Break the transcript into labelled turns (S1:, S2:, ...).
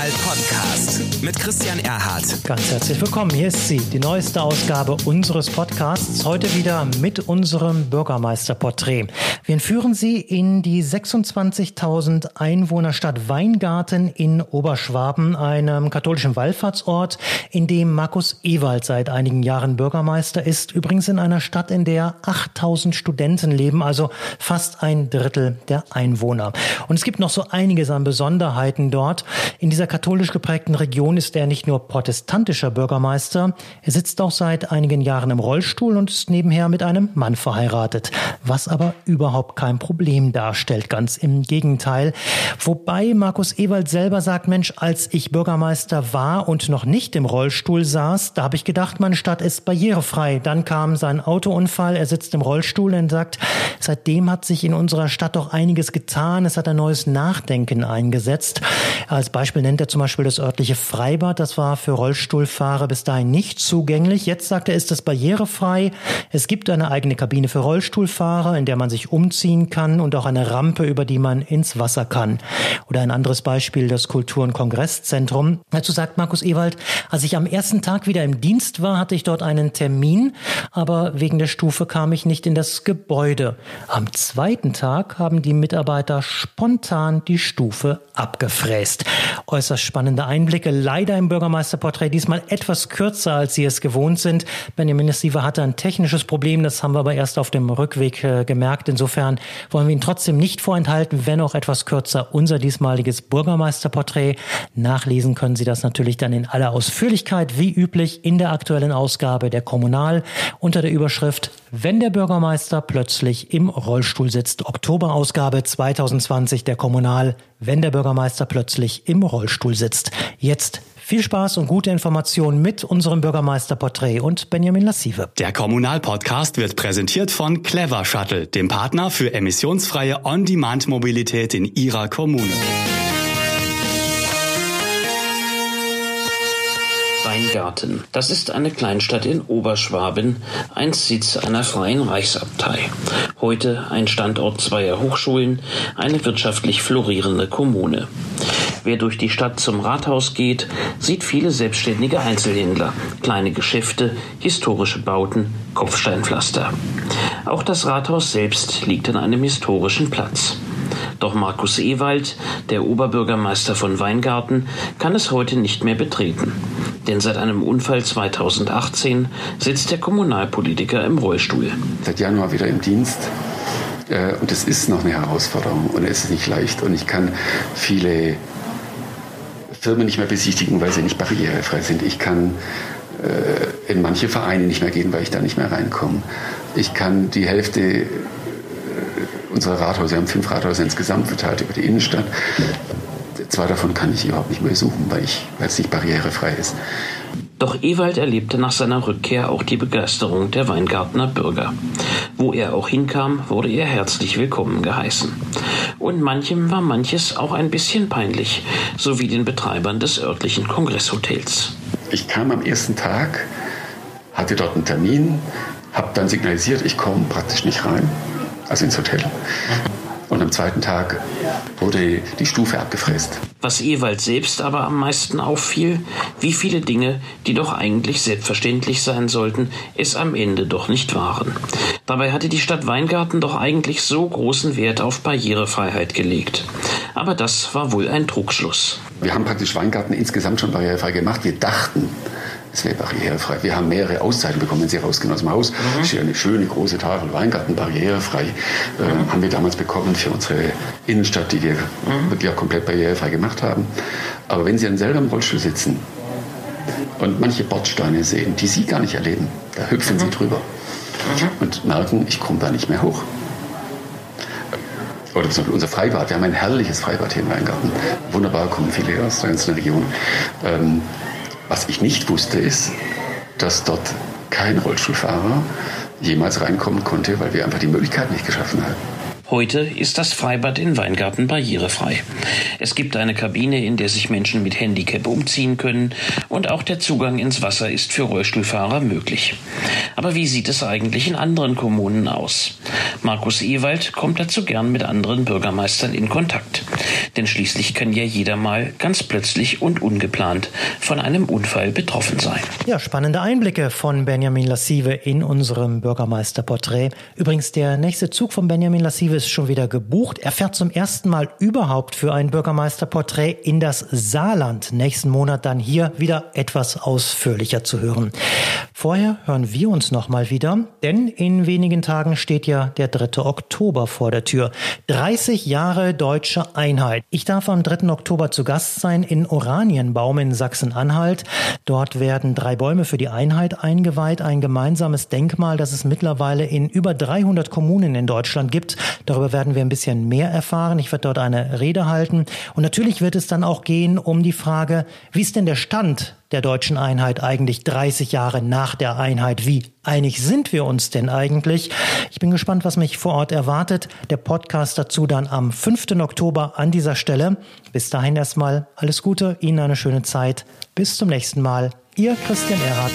S1: Kommunal Podcast mit Christian Erhardt.
S2: Ganz herzlich willkommen. Hier ist sie, die neueste Ausgabe unseres Podcasts. Heute wieder mit unserem Bürgermeisterporträt. Wir entführen Sie in die 26.000 Einwohnerstadt Weingarten in Oberschwaben, einem katholischen Wallfahrtsort, in dem Markus Ewald seit einigen Jahren Bürgermeister ist. Übrigens in einer Stadt, in der 8000 Studenten leben, also fast ein Drittel der Einwohner. Und es gibt noch so einiges an Besonderheiten dort. In dieser katholisch geprägten Region ist er nicht nur protestantischer Bürgermeister, er sitzt auch seit einigen Jahren im Rollstuhl und ist nebenher mit einem Mann verheiratet, was aber überhaupt kein Problem darstellt, ganz im Gegenteil. Wobei Markus Ewald selber sagt, Mensch, als ich Bürgermeister war und noch nicht im Rollstuhl saß, da habe ich gedacht, meine Stadt ist barrierefrei. Dann kam sein Autounfall, er sitzt im Rollstuhl und sagt, seitdem hat sich in unserer Stadt doch einiges getan, es hat ein neues Nachdenken eingesetzt. Als Beispiel nennt er zum Beispiel das örtliche Freibad. Das war für Rollstuhlfahrer bis dahin nicht zugänglich. Jetzt sagt er, ist es barrierefrei. Es gibt eine eigene Kabine für Rollstuhlfahrer, in der man sich umziehen kann und auch eine Rampe, über die man ins Wasser kann. Oder ein anderes Beispiel, das Kultur- und Kongresszentrum. Dazu sagt Markus Ewald, als ich am ersten Tag wieder im Dienst war, hatte ich dort einen Termin, aber wegen der Stufe kam ich nicht in das Gebäude. Am zweiten Tag haben die Mitarbeiter spontan die Stufe abgefräst. Äußerst spannende Einblicke. Leider im Bürgermeisterporträt diesmal etwas kürzer, als Sie es gewohnt sind. Benjamin Siever hatte ein technisches Problem, das haben wir aber erst auf dem Rückweg äh, gemerkt. Insofern wollen wir ihn trotzdem nicht vorenthalten, wenn auch etwas kürzer, unser diesmaliges Bürgermeisterporträt. Nachlesen können Sie das natürlich dann in aller Ausführlichkeit, wie üblich, in der aktuellen Ausgabe der Kommunal unter der Überschrift Wenn der Bürgermeister plötzlich im Rollstuhl sitzt. Oktoberausgabe 2020 der Kommunal wenn der Bürgermeister plötzlich im Rollstuhl sitzt. Jetzt viel Spaß und gute Informationen mit unserem Bürgermeisterporträt und Benjamin Lassive.
S1: Der Kommunalpodcast wird präsentiert von Clever Shuttle, dem Partner für emissionsfreie On-Demand-Mobilität in Ihrer Kommune.
S3: Weingarten. Das ist eine Kleinstadt in Oberschwaben, einst Sitz einer freien Reichsabtei. Heute ein Standort zweier Hochschulen, eine wirtschaftlich florierende Kommune. Wer durch die Stadt zum Rathaus geht, sieht viele selbstständige Einzelhändler, kleine Geschäfte, historische Bauten, Kopfsteinpflaster. Auch das Rathaus selbst liegt an einem historischen Platz. Doch Markus Ewald, der Oberbürgermeister von Weingarten, kann es heute nicht mehr betreten. Denn seit einem Unfall 2018 sitzt der Kommunalpolitiker im Rollstuhl.
S4: Seit Januar wieder im Dienst. Äh, und es ist noch eine Herausforderung und es ist nicht leicht. Und ich kann viele Firmen nicht mehr besichtigen, weil sie nicht barrierefrei sind. Ich kann äh, in manche Vereine nicht mehr gehen, weil ich da nicht mehr reinkomme. Ich kann die Hälfte unserer Rathäuser, wir haben fünf Rathäuser insgesamt verteilt über die Innenstadt. Zwei davon kann ich überhaupt nicht mehr besuchen, weil, es nicht barrierefrei ist.
S3: Doch Ewald erlebte nach seiner Rückkehr auch die Begeisterung der Weingartner Bürger. Wo er auch hinkam, wurde er herzlich willkommen geheißen. Und manchem war manches auch ein bisschen peinlich, so wie den Betreibern des örtlichen Kongresshotels.
S4: Ich kam am ersten Tag, hatte dort einen Termin, habe dann signalisiert, ich komme praktisch nicht rein also ins Hotel. Und am zweiten Tag wurde die Stufe abgefräst.
S3: Was Ewald selbst aber am meisten auffiel, wie viele Dinge, die doch eigentlich selbstverständlich sein sollten, es am Ende doch nicht waren. Dabei hatte die Stadt Weingarten doch eigentlich so großen Wert auf Barrierefreiheit gelegt. Aber das war wohl ein Trugschluss.
S4: Wir haben praktisch Weingarten insgesamt schon barrierefrei gemacht. Wir dachten, es wäre barrierefrei. Wir haben mehrere Auszeiten bekommen, wenn Sie rausgehen aus dem Haus. Mhm. Ist eine schöne große Tafel Weingarten barrierefrei. Äh, mhm. Haben wir damals bekommen für unsere Innenstadt, die wir mhm. wirklich auch komplett barrierefrei gemacht haben. Aber wenn Sie dann selber im Rollstuhl sitzen und manche Bordsteine sehen, die Sie gar nicht erleben, da hüpfen Sie mhm. drüber mhm. und merken, ich komme da nicht mehr hoch. Oder zum Beispiel unser Freibad. Wir haben ein herrliches Freibad hier in Weingarten. Wunderbar, kommen viele aus der ganzen Region. Ähm, was ich nicht wusste, ist, dass dort kein Rollstuhlfahrer jemals reinkommen konnte, weil wir einfach die Möglichkeit nicht geschaffen haben.
S3: Heute ist das Freibad in Weingarten barrierefrei. Es gibt eine Kabine, in der sich Menschen mit Handicap umziehen können und auch der Zugang ins Wasser ist für Rollstuhlfahrer möglich. Aber wie sieht es eigentlich in anderen Kommunen aus? Markus Ewald kommt dazu gern mit anderen Bürgermeistern in Kontakt. Denn schließlich kann ja jeder mal ganz plötzlich und ungeplant von einem Unfall betroffen sein.
S2: Ja, spannende Einblicke von Benjamin Lassive in unserem Bürgermeisterporträt. Übrigens, der nächste Zug von Benjamin Lassive ist schon wieder gebucht. Er fährt zum ersten Mal überhaupt für ein Bürgermeisterporträt in das Saarland. Nächsten Monat dann hier wieder etwas ausführlicher zu hören. Vorher hören wir uns nochmal wieder, denn in wenigen Tagen steht ja der 3. Oktober vor der Tür. 30 Jahre deutsche Einheit. Ich darf am 3. Oktober zu Gast sein in Oranienbaum in Sachsen-Anhalt. Dort werden drei Bäume für die Einheit eingeweiht, ein gemeinsames Denkmal, das es mittlerweile in über 300 Kommunen in Deutschland gibt. Darüber werden wir ein bisschen mehr erfahren. Ich werde dort eine Rede halten. Und natürlich wird es dann auch gehen um die Frage, wie ist denn der Stand der deutschen Einheit eigentlich 30 Jahre nach der Einheit? Wie einig sind wir uns denn eigentlich? Ich bin gespannt, was mich vor Ort erwartet. Der Podcast dazu dann am 5. Oktober an dieser Stelle. Bis dahin erstmal alles Gute, Ihnen eine schöne Zeit. Bis zum nächsten Mal. Ihr Christian Erhardt.